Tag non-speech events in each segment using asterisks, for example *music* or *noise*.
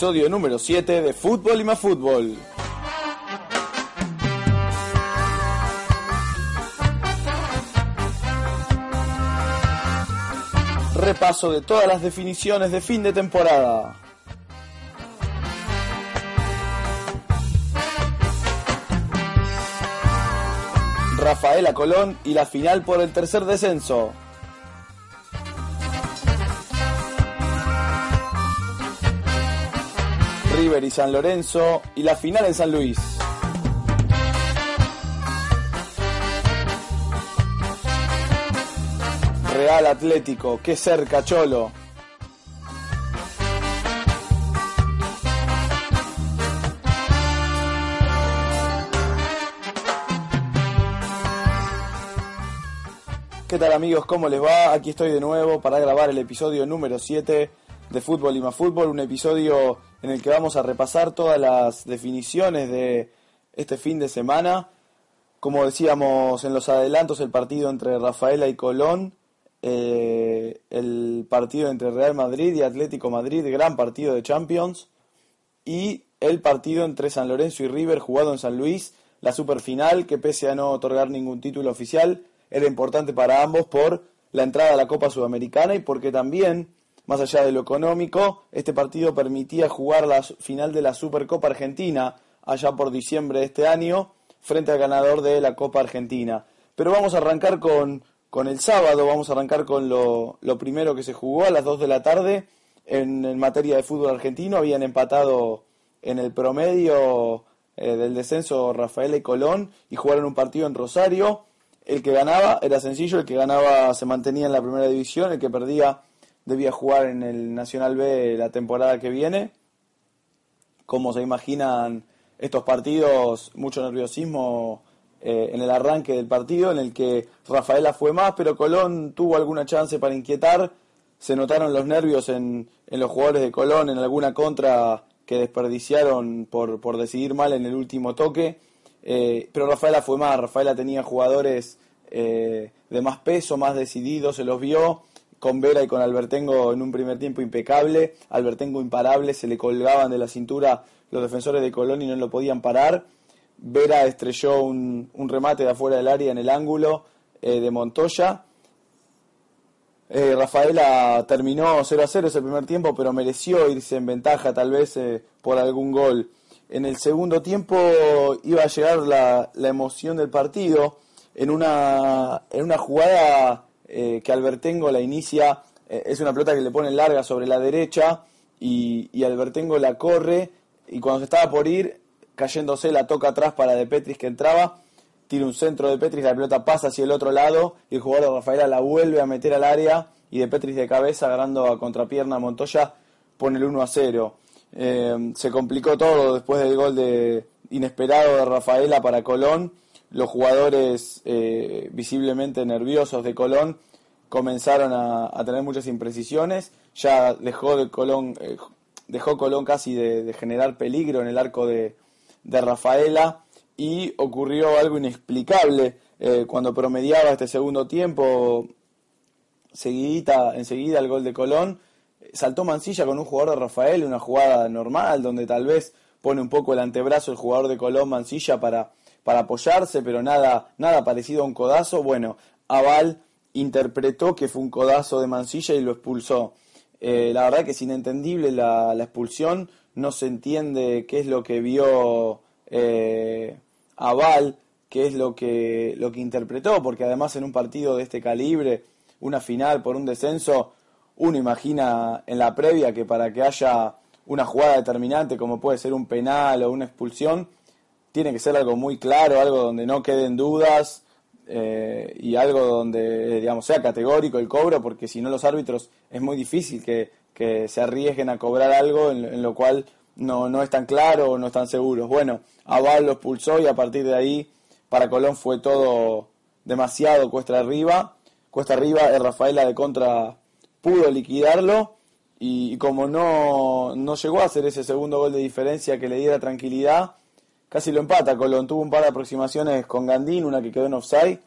Episodio número 7 de Fútbol y más fútbol. Repaso de todas las definiciones de fin de temporada. Rafaela Colón y la final por el tercer descenso. Y San Lorenzo y la final en San Luis. Real Atlético, qué cerca Cholo. ¿Qué tal amigos? ¿Cómo les va? Aquí estoy de nuevo para grabar el episodio número 7 de Fútbol y más Fútbol, un episodio en el que vamos a repasar todas las definiciones de este fin de semana. Como decíamos en los adelantos, el partido entre Rafaela y Colón, eh, el partido entre Real Madrid y Atlético Madrid, gran partido de Champions, y el partido entre San Lorenzo y River jugado en San Luis, la superfinal que pese a no otorgar ningún título oficial, era importante para ambos por la entrada a la Copa Sudamericana y porque también más allá de lo económico, este partido permitía jugar la final de la Supercopa Argentina allá por diciembre de este año frente al ganador de la Copa Argentina. Pero vamos a arrancar con, con el sábado, vamos a arrancar con lo, lo primero que se jugó a las 2 de la tarde en, materia de fútbol argentino. Habían empatado en el promedio eh, del descenso Rafael y Colón y jugaron un partido en Rosario. El que ganaba era sencillo, el que ganaba se mantenía en la primera división, el que perdía debía jugar en el Nacional B la temporada que viene. Como se imaginan estos partidos, mucho nerviosismo eh, en el arranque del partido, en el que Rafaela fue más, pero Colón tuvo alguna chance para inquietar. Se notaron los nervios en, en los jugadores de Colón en alguna contra que desperdiciaron por, por decidir mal en el último toque. Eh, pero Rafaela fue más, Rafaela tenía jugadores eh, de más peso, más decididos, se los vio con Vera y con Albertengo en un primer tiempo impecable, Albertengo imparable, se le colgaban de la cintura los defensores de Colón y no lo podían parar. Vera estrelló un, remate de afuera del área en el ángulo eh, de Montoya. Eh, Rafaela terminó 0 a 0 ese primer tiempo, pero mereció irse en ventaja tal vez eh, por algún gol. En el segundo tiempo iba a llegar la, la emoción del partido en una, en una jugada eh, que Albertengo la inicia, eh, es una pelota que le pone larga sobre la derecha y, Albertengo la corre y cuando se estaba por ir, cayéndose, la toca atrás para De Petris que entraba, tira un centro de Petris, la pelota pasa hacia el otro lado y el jugador de Rafaela la vuelve a meter al área y De Petris de cabeza, agarrando a contrapierna Montoya, pone el 1 a 0. Eh, se complicó todo después del gol de inesperado de Rafaela para Colón los jugadores eh, visiblemente nerviosos de Colón comenzaron a, tener muchas imprecisiones, ya dejó de Colón, eh, dejó Colón casi de, generar peligro en el arco de, Rafaela y ocurrió algo inexplicable eh, cuando promediaba este segundo tiempo, seguidita, enseguida el gol de Colón, saltó Mancilla con un jugador de Rafael, una jugada normal donde tal vez pone un poco el antebrazo el jugador de Colón Mancilla para para apoyarse, pero nada, nada parecido a un codazo. Bueno, Aval interpretó que fue un codazo de Mancilla y lo expulsó. Eh, la verdad que es inentendible la, expulsión, no se entiende qué es lo que vio eh, Aval, qué es lo que, lo que interpretó, porque además en un partido de este calibre, una final por un descenso, uno imagina en la previa que para que haya una jugada determinante como puede ser un penal o una expulsión, tiene que ser algo muy claro, algo donde no queden dudas eh, y algo donde, digamos, sea categórico el cobro, porque si no los árbitros es muy difícil que, se arriesguen a cobrar algo en, lo cual no, no es tan claro o no están seguros. Bueno, Aval lo expulsó y a partir de ahí para Colón fue todo demasiado cuesta arriba. Cuesta arriba, el Rafaela de contra pudo liquidarlo y, como no, no llegó a hacer ese segundo gol de diferencia que le diera tranquilidad, casi lo empata. Colón tuvo un par de aproximaciones con Gandín, una que quedó en offside.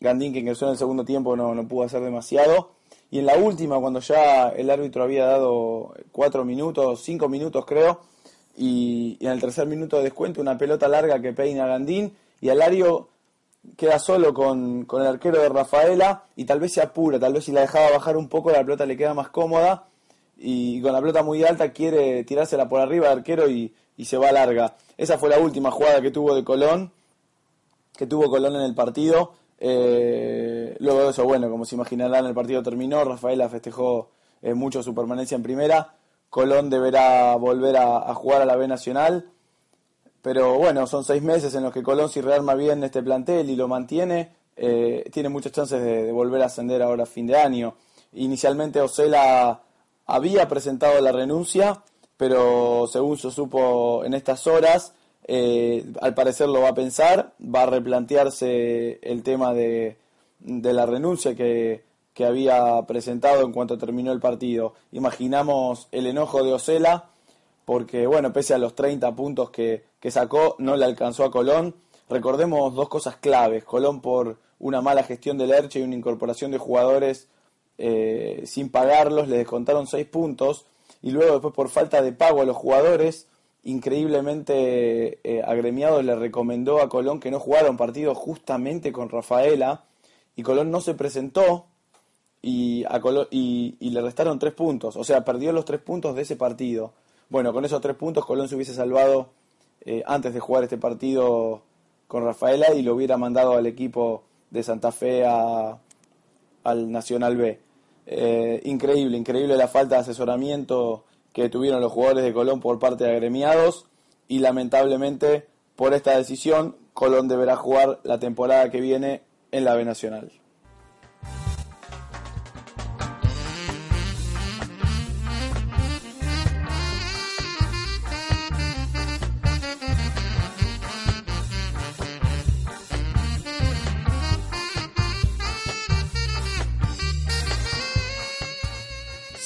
Gandín que ingresó en el segundo tiempo no, no pudo hacer demasiado. Y en la última, cuando ya el árbitro había dado cuatro minutos, cinco minutos creo, y, en el tercer minuto de descuento una pelota larga que peina Gandín y Alario queda solo con, con, el arquero de Rafaela y tal vez se apura, tal vez si la dejaba bajar un poco la pelota le queda más cómoda y con la pelota muy alta quiere tirársela por arriba al arquero y, y se va larga. Esa fue la última jugada que tuvo de Colón, que tuvo Colón en el partido. Eh, luego de eso, bueno, como se imaginarán, el partido terminó, Rafaela festejó eh, mucho su permanencia en primera. Colón deberá volver a, jugar a la B Nacional. Pero bueno, son seis meses en los que Colón, si rearma bien este plantel y lo mantiene, eh, tiene muchas chances de, volver a ascender ahora a fin de año. Inicialmente Osela había presentado la renuncia, pero según se supo en estas horas, eh, al parecer lo va a pensar, va a replantearse el tema de, de la renuncia que, que, había presentado en cuanto terminó el partido. Imaginamos el enojo de Osela, porque bueno, pese a los 30 puntos que, que sacó, no le alcanzó a Colón. Recordemos dos cosas claves. Colón por una mala gestión del Erche y una incorporación de jugadores eh, sin pagarlos, le descontaron 6 puntos y luego después por falta de pago a los jugadores, increíblemente eh, agremiado le recomendó a Colón que no jugara un partido justamente con Rafaela y Colón no se presentó y, a y, le restaron tres puntos, o sea, perdió los tres puntos de ese partido. Bueno, con esos tres puntos Colón se hubiese salvado eh, antes de jugar este partido con Rafaela y lo hubiera mandado al equipo de Santa Fe a, al Nacional B. Eh, increíble, increíble la falta de asesoramiento que tuvieron los jugadores de Colón por parte de agremiados y lamentablemente por esta decisión Colón deberá jugar la temporada que viene en la B Nacional.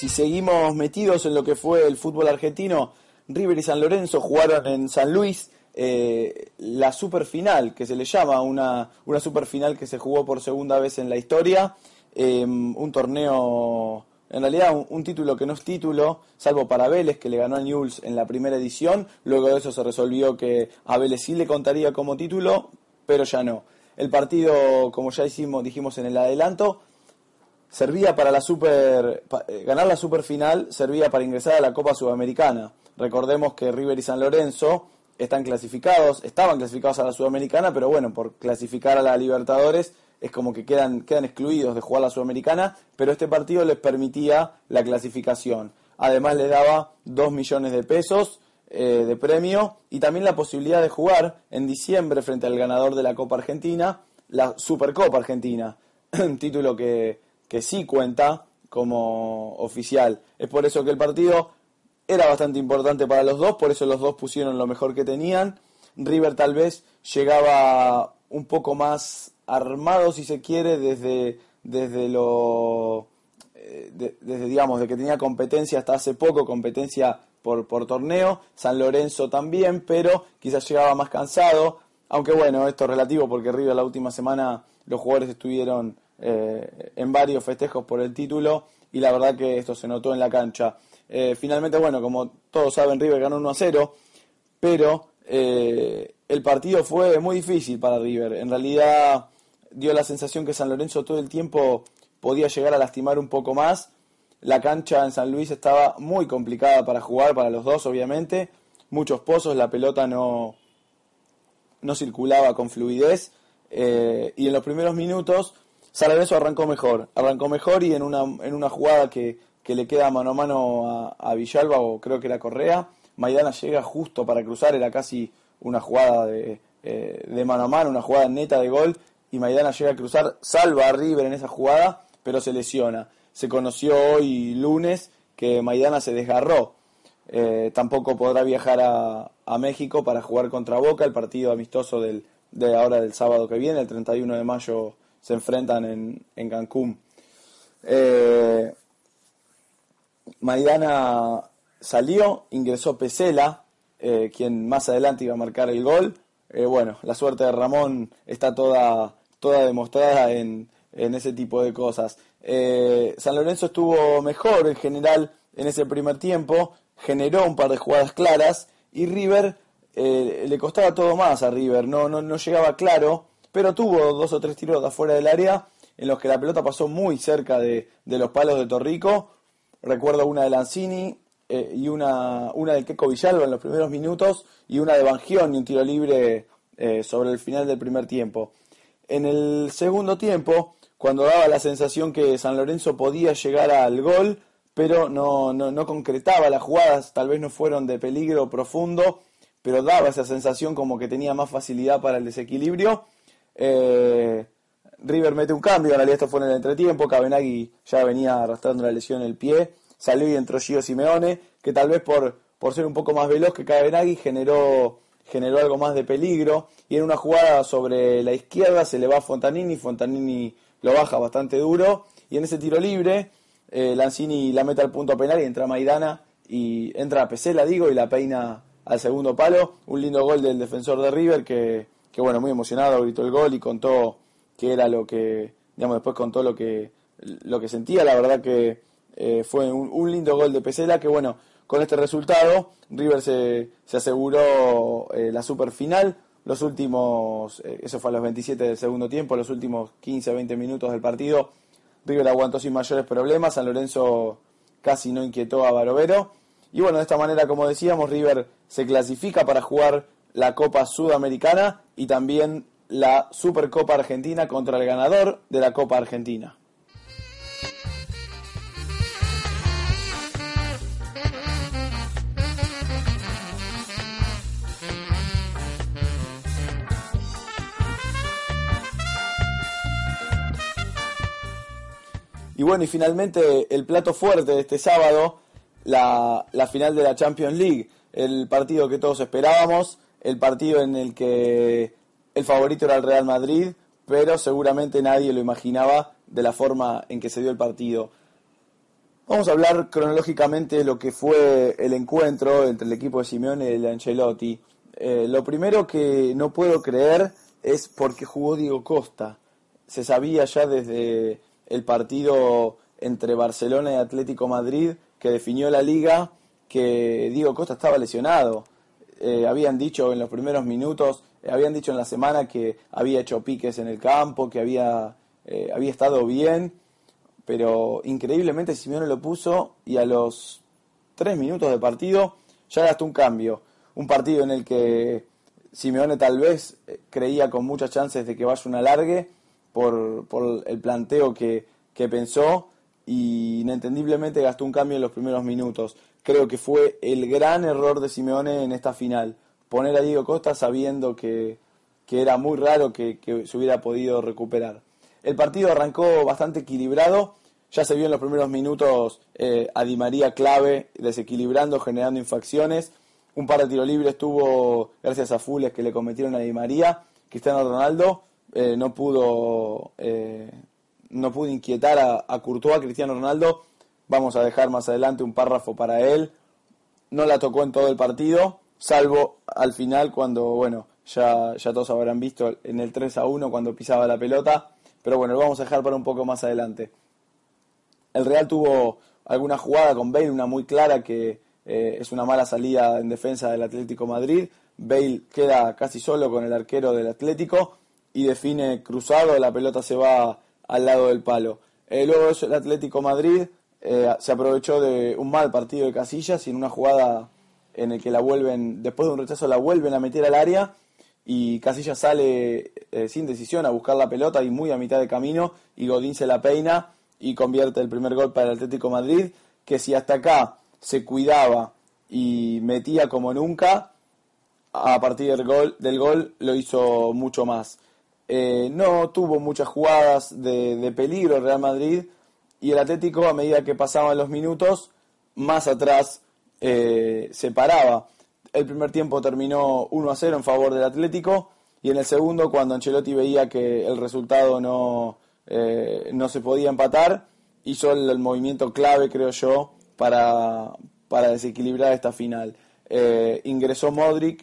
Seguimos metidos en lo que fue el fútbol argentino, River y San Lorenzo jugaron en San Luis eh, la superfinal, que se le llama una, una superfinal que se jugó por segunda vez en la historia, em, un torneo, en realidad un, título que no es título, salvo para Vélez, que le ganó a Newell's en la primera edición, luego de eso se resolvió que a Vélez sí le contaría como título, pero ya no. El partido, como ya hicimos, dijimos en el adelanto, servía para la super eh, ganar la super final servía para ingresar a la Copa Sudamericana. Recordemos que River y San Lorenzo están clasificados, estaban clasificados a la Sudamericana, pero bueno, por clasificar a la Libertadores es como que quedan, quedan excluidos de jugar la Sudamericana, pero este partido les permitía la clasificación. Además les daba 2 millones de pesos eh, de premio y también la posibilidad de jugar en diciembre frente al ganador de la Copa Argentina, la Supercopa Argentina, *clears throat* título que que sí cuenta como oficial. Es por eso que el partido era bastante importante para los dos, por eso los dos pusieron lo mejor que tenían. River tal vez llegaba un poco más armado, si se quiere, desde, desde lo... Eh, desde, digamos, de que tenía competencia hasta hace poco, competencia por, por torneo, San Lorenzo también, pero quizás llegaba más cansado, aunque bueno, esto es relativo porque River la última semana los jugadores estuvieron eh, en varios festejos por el título y la verdad que esto se notó en la cancha. Eh, finalmente, bueno, como todos saben, River ganó 1 a 0, pero eh, el partido fue muy difícil para River. En realidad dio la sensación que San Lorenzo todo el tiempo podía llegar a lastimar un poco más. La cancha en San Luis estaba muy complicada para jugar, para los dos obviamente. Muchos pozos, la pelota no, no circulaba con fluidez. y en los primeros minutos San arrancó mejor, arrancó mejor y en una, en una jugada que, le queda mano a mano a, Villalba, o creo que era Correa, Maidana llega justo para cruzar, era casi una jugada de, de mano a mano, una jugada neta de gol, y Maidana llega a cruzar, salva a River en esa jugada, pero se lesiona. Se conoció hoy lunes que Maidana se desgarró. Eh, tampoco podrá viajar a, México para jugar contra Boca, el partido amistoso del, de ahora del sábado que viene, el 31 de mayo se enfrentan en, en Cancún. Eh, Maidana salió, ingresó Pesela, eh, quien más adelante iba a marcar el gol. bueno, la suerte de Ramón está toda, toda demostrada en, en ese tipo de cosas. San Lorenzo estuvo mejor en general en ese primer tiempo, generó un par de jugadas claras y River eh, le costaba todo más a River, no, no, no llegaba claro, pero tuvo dos o tres tiros de afuera del área en los que la pelota pasó muy cerca de, los palos de Torrico. Recuerdo una de Lanzini eh, y una, una de Keco Villalba en los primeros minutos y una de Bangión y un tiro libre eh, sobre el final del primer tiempo. En el segundo tiempo, cuando daba la sensación que San Lorenzo podía llegar al gol, pero no, no, no concretaba las jugadas, tal vez no fueron de peligro profundo, pero daba esa sensación como que tenía más facilidad para el desequilibrio. Eh, River mete un cambio, en realidad esto fue en el entretiempo, Cabenagui ya venía arrastrando la lesión en el pie, salió y entró Gio Simeone, que tal vez por, por ser un poco más veloz que Cabenagui generó, generó algo más de peligro, y en una jugada sobre la izquierda se le va a Fontanini, Fontanini lo baja bastante duro, y en ese tiro libre eh, Lanzini la mete al punto penal y entra Maidana y entra a Pesela, digo, y la peina al segundo palo. Un lindo gol del defensor de River que, que bueno, muy emocionado, gritó el gol y contó que era lo que, digamos, después contó lo que, lo que sentía. La verdad que eh, fue un, lindo gol de Pesela que, bueno, con este resultado River se, se aseguró eh, la super final. Los últimos, eso fue a los 27 del segundo tiempo, los últimos 15-20 minutos del partido River aguantó sin mayores problemas, San Lorenzo casi no inquietó a Barovero. Y bueno, de esta manera, como decíamos, River se clasifica para jugar la Copa Sudamericana y también la Supercopa Argentina contra el ganador de la Copa Argentina. Y bueno, y finalmente el plato fuerte de este sábado, la, final de la Champions League, el partido que todos esperábamos, el partido en el que el favorito era el Real Madrid, pero seguramente nadie lo imaginaba de la forma en que se dio el partido. Vamos a hablar cronológicamente de lo que fue el encuentro entre el equipo de Simeone y el de Ancelotti. Eh, lo primero que no puedo creer es porque jugó Diego Costa. Se sabía ya desde el partido entre Barcelona y Atlético Madrid que definió la liga que Diego Costa estaba lesionado. Eh, habían dicho en los primeros minutos, eh, habían dicho en la semana que había hecho piques en el campo, que había, eh, había estado bien, pero increíblemente Simeone lo puso y a los tres minutos de partido ya gastó un cambio. Un partido en el que Simeone tal vez creía con muchas chances de que vaya un alargue por, por el planteo que, que pensó y inentendiblemente gastó un cambio en los primeros minutos. Creo que fue el gran error de Simeone en esta final. Poner a Diego Costa sabiendo que, que era muy raro que, se hubiera podido recuperar. El partido arrancó bastante equilibrado. Ya se vio en los primeros minutos eh, a Di María clave, desequilibrando, generando infracciones. Un par de tiros libres tuvo gracias a Fules que le cometieron a Di María. Cristiano Ronaldo eh, no pudo eh, no pudo inquietar a, a Courtois, Cristiano Ronaldo. Vamos a dejar más adelante un párrafo para él. No la tocó en todo el partido, salvo al final cuando, bueno, ya, ya todos habrán visto en el 3 a 1 cuando pisaba la pelota. Pero bueno, lo vamos a dejar para un poco más adelante. El Real tuvo alguna jugada con Bale, una muy clara que eh, es una mala salida en defensa del Atlético Madrid. Bale queda casi solo con el arquero del Atlético y define cruzado, la pelota se va al lado del palo. Eh, luego el Atlético Madrid eh, se aprovechó de un mal partido de Casillas y en una jugada en el que la vuelven, después de un rechazo la vuelven a meter al área y Casillas sale eh, sin decisión a buscar la pelota y muy a mitad de camino y Godín se la peina y convierte el primer gol para el Atlético Madrid, que si hasta acá se cuidaba y metía como nunca, a partir del gol, del gol lo hizo mucho más. Eh, no tuvo muchas jugadas de, de peligro el Real Madrid y el Atlético a medida que pasaban los minutos más atrás eh, se paraba. El primer tiempo terminó 1 a 0 en favor del Atlético y en el segundo cuando Ancelotti veía que el resultado no, eh, no se podía empatar, hizo el, movimiento clave creo yo para, para desequilibrar esta final. ingresó Modric,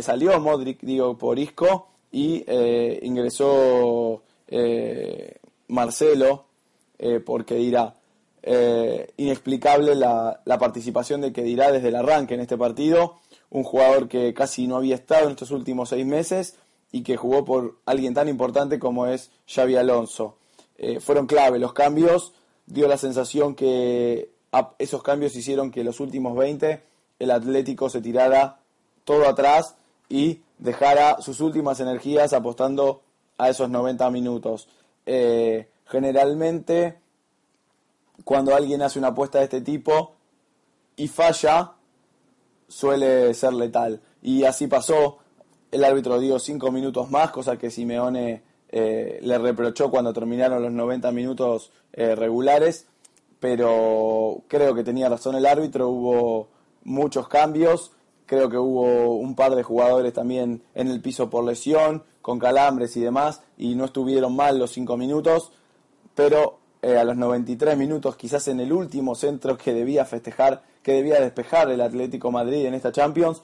salió Modric, digo, por Isco y eh, ingresó eh, Marcelo eh, porque dirá inexplicable la, la, participación de que dirá desde el arranque en este partido un jugador que casi no había estado en estos últimos seis meses y que jugó por alguien tan importante como es Xavi Alonso fueron clave los cambios dio la sensación que esos cambios hicieron que los últimos 20 el Atlético se tirara todo atrás y dejara sus últimas energías apostando a esos 90 minutos. Eh, generalmente, cuando alguien hace una apuesta de este tipo y falla, suele ser letal. Y así pasó. El árbitro dio 5 minutos más, cosa que Simeone eh, le reprochó cuando terminaron los 90 minutos eh, regulares. Pero creo que tenía razón el árbitro, hubo muchos cambios Creo que hubo un par de jugadores también en el piso por lesión, con calambres y demás, y no estuvieron mal los cinco minutos, pero eh, a los 93 minutos, quizás en el último centro que debía festejar, que debía despejar el Atlético Madrid en esta Champions,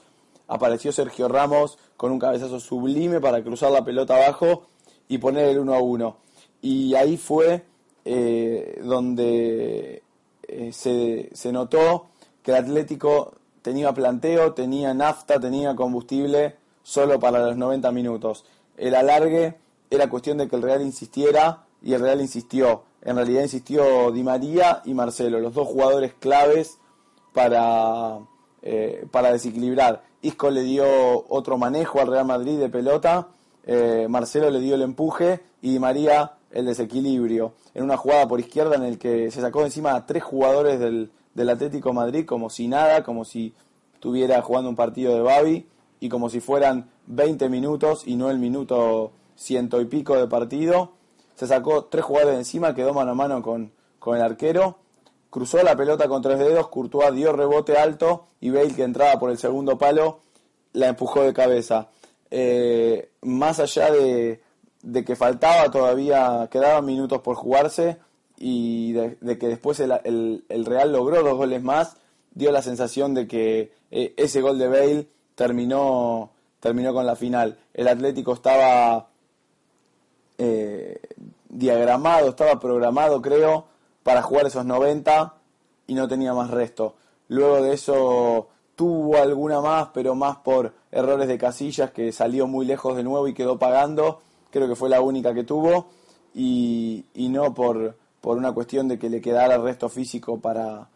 apareció Sergio Ramos con un cabezazo sublime para cruzar la pelota abajo y poner el 1 a 1. Y ahí fue eh, donde eh, se, se notó que el Atlético tenía planteo, tenía nafta, tenía combustible solo para los 90 minutos. El alargue era cuestión de que el Real insistiera y el Real insistió. En realidad insistió Di María y Marcelo, los dos jugadores claves para, eh, para desequilibrar. Isco le dio otro manejo al Real Madrid de pelota, eh, Marcelo le dio el empuje y Di María el desequilibrio. En una jugada por izquierda en el que se sacó encima a tres jugadores del, del Atlético Madrid como si nada, como si estuviera jugando un partido de Babi y como si fueran 20 minutos y no el minuto ciento y pico de partido. Se sacó tres jugadores de encima, quedó mano a mano con, con el arquero, cruzó la pelota con tres dedos, Courtois dio rebote alto y Bale que entraba por el segundo palo la empujó de cabeza. Eh, más allá de, de que faltaba todavía, quedaban minutos por jugarse, y de, que después el, el, Real logró dos goles más, dio la sensación de que eh, ese gol de Bale terminó, terminó con la final. El Atlético estaba eh, diagramado, estaba programado, creo, para jugar esos 90 y no tenía más resto. Luego de eso tuvo alguna más, pero más por errores de casillas que salió muy lejos de nuevo y quedó pagando. Creo que fue la única que tuvo y, y no por, por una cuestión de que le quedara resto físico para,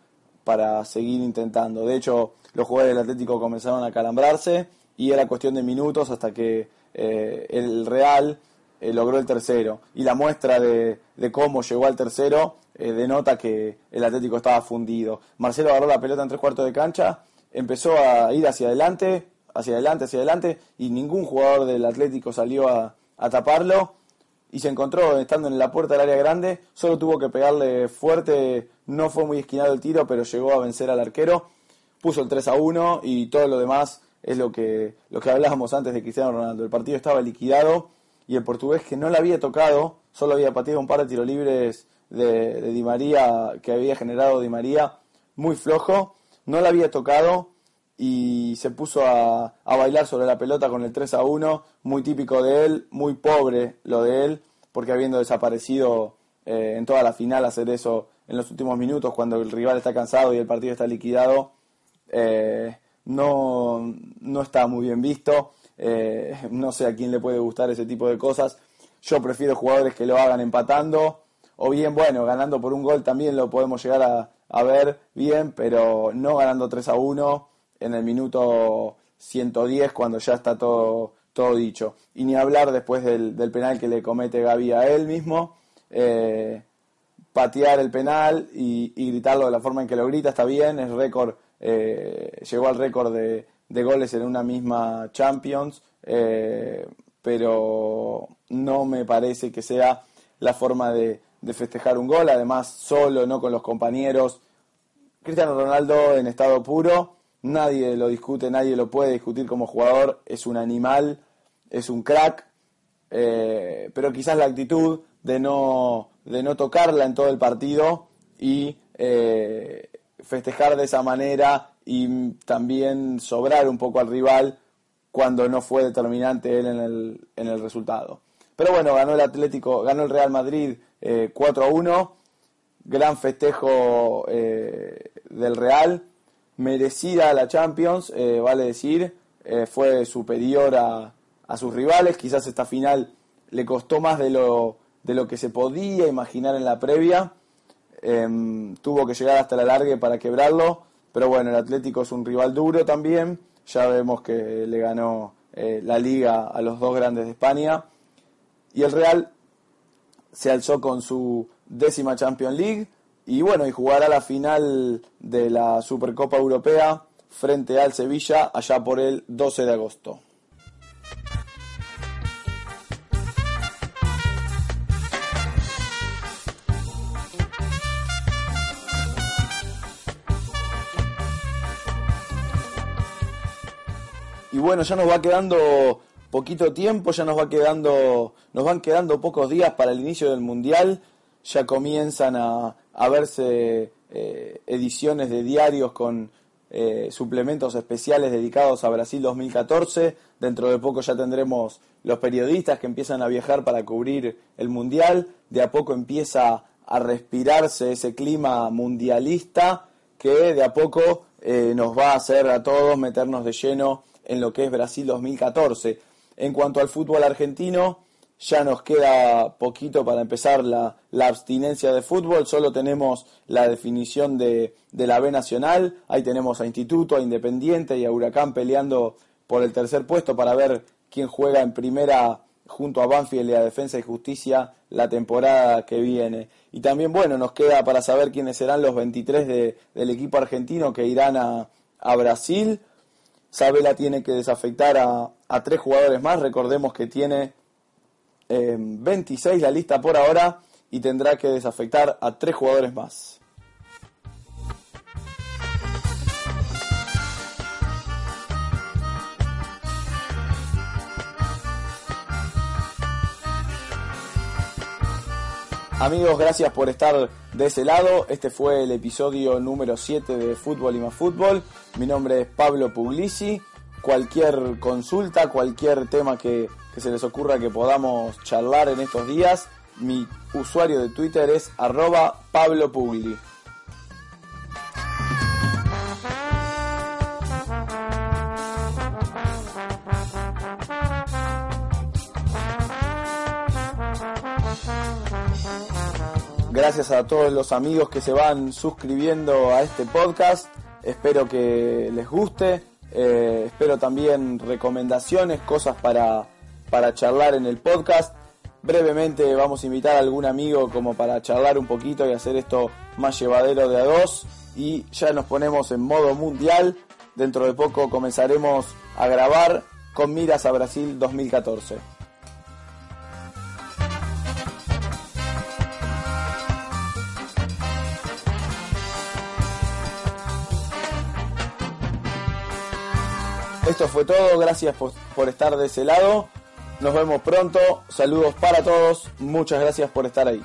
para seguir intentando. De hecho, los jugadores del Atlético comenzaron a calambrarse y era cuestión de minutos hasta que eh, el Real eh, logró el tercero. Y la muestra de, cómo llegó al tercero eh, denota que el Atlético estaba fundido. Marcelo agarró la pelota en tres cuartos de cancha, empezó a ir hacia adelante, hacia adelante, hacia adelante, y ningún jugador del Atlético salió a, taparlo y se encontró estando en la puerta del área grande, solo tuvo que pegarle fuerte, no fue muy esquinado el tiro, pero llegó a vencer al arquero, puso el 3 a 1 y todo lo demás es lo que, lo que hablábamos antes de Cristiano Ronaldo. El partido estaba liquidado y el portugués que no le había tocado, solo había pateado un par de tiros libres de, Di María, que había generado Di María, muy flojo, no le había tocado y se puso a, a, bailar sobre la pelota con el 3 a 1, muy típico de él, muy pobre lo de él, porque habiendo desaparecido eh, en toda la final hacer eso en los últimos minutos cuando el rival está cansado y el partido está liquidado, eh, no, no está muy bien visto, eh, no sé a quién le puede gustar ese tipo de cosas, yo prefiero jugadores que lo hagan empatando, o bien, bueno, ganando por un gol también lo podemos llegar a, ver bien, pero no ganando 3 a 1 en el minuto 110 cuando ya está todo, todo dicho. Y ni hablar después del, penal que le comete Gaby a él mismo. Eh, patear el penal y, gritarlo de la forma en que lo grita está bien, es récord, eh, llegó al récord de, goles en una misma Champions, eh, pero no me parece que sea la forma de, de festejar un gol, además solo, no con los compañeros. Cristiano Ronaldo en estado puro, nadie lo discute, nadie lo puede discutir como jugador, es un animal, es un crack, eh, pero quizás la actitud de no, de no tocarla en todo el partido y eh, festejar de esa manera y también sobrar un poco al rival cuando no fue determinante él en el, en el resultado. Pero bueno, ganó el Atlético, ganó el Real Madrid 4 eh, a 1, gran festejo del Real, merecida la Champions, vale decir, fue superior a, a sus rivales. Quizás esta final le costó más de lo, de lo que se podía imaginar en la previa. Em, tuvo que llegar hasta la largue para quebrarlo. Pero bueno, el Atlético es un rival duro también. Ya vemos que le ganó eh, la liga a los dos grandes de España. Y el Real se alzó con su décima Champions League. Y bueno, y jugará la final de la Supercopa Europea frente al Sevilla allá por el 12 de agosto. Y bueno, ya nos va quedando poquito tiempo, ya nos va quedando, nos van quedando pocos días para el inicio del mundial. Ya comienzan a, verse eh, ediciones de diarios con eh, suplementos especiales dedicados a Brasil 2014. Dentro de poco ya tendremos los periodistas que empiezan a viajar para cubrir el mundial. De a poco empieza a respirarse ese clima mundialista que de a poco eh, nos va a hacer a todos meternos de lleno en lo que es Brasil 2014. En cuanto al fútbol argentino, ya nos queda poquito para empezar la, abstinencia de fútbol, solo tenemos la definición de, la B Nacional, ahí tenemos a Instituto, a Independiente y a Huracán peleando por el tercer puesto para ver quién juega en primera junto a Banfield y a Defensa y Justicia la temporada que viene. Y también, bueno, nos queda para saber quiénes serán los 23 del equipo argentino que irán a, a Brasil. Sabela tiene que desafectar a, tres jugadores más. Recordemos que tiene 26 eh, la lista por ahora y tendrá que desafectar a tres jugadores más. Amigos, gracias por estar de ese lado. Este fue el episodio número 7 de Fútbol y más Fútbol. Mi nombre es Pablo Puglisi. Cualquier consulta, cualquier tema que, se les ocurra que podamos charlar en estos días, mi usuario de Twitter es arroba Pablo Pugli. Gracias a todos los amigos que se van suscribiendo a este podcast. Espero que les guste. Eh, espero también recomendaciones, cosas para, para charlar en el podcast. Brevemente vamos a invitar a algún amigo como para charlar un poquito y hacer esto más llevadero de a dos. Y ya nos ponemos en modo mundial. Dentro de poco comenzaremos a grabar con miras a Brasil 2014. Esto fue todo, gracias por, estar de ese lado. Nos vemos pronto, saludos para todos, muchas gracias por estar ahí.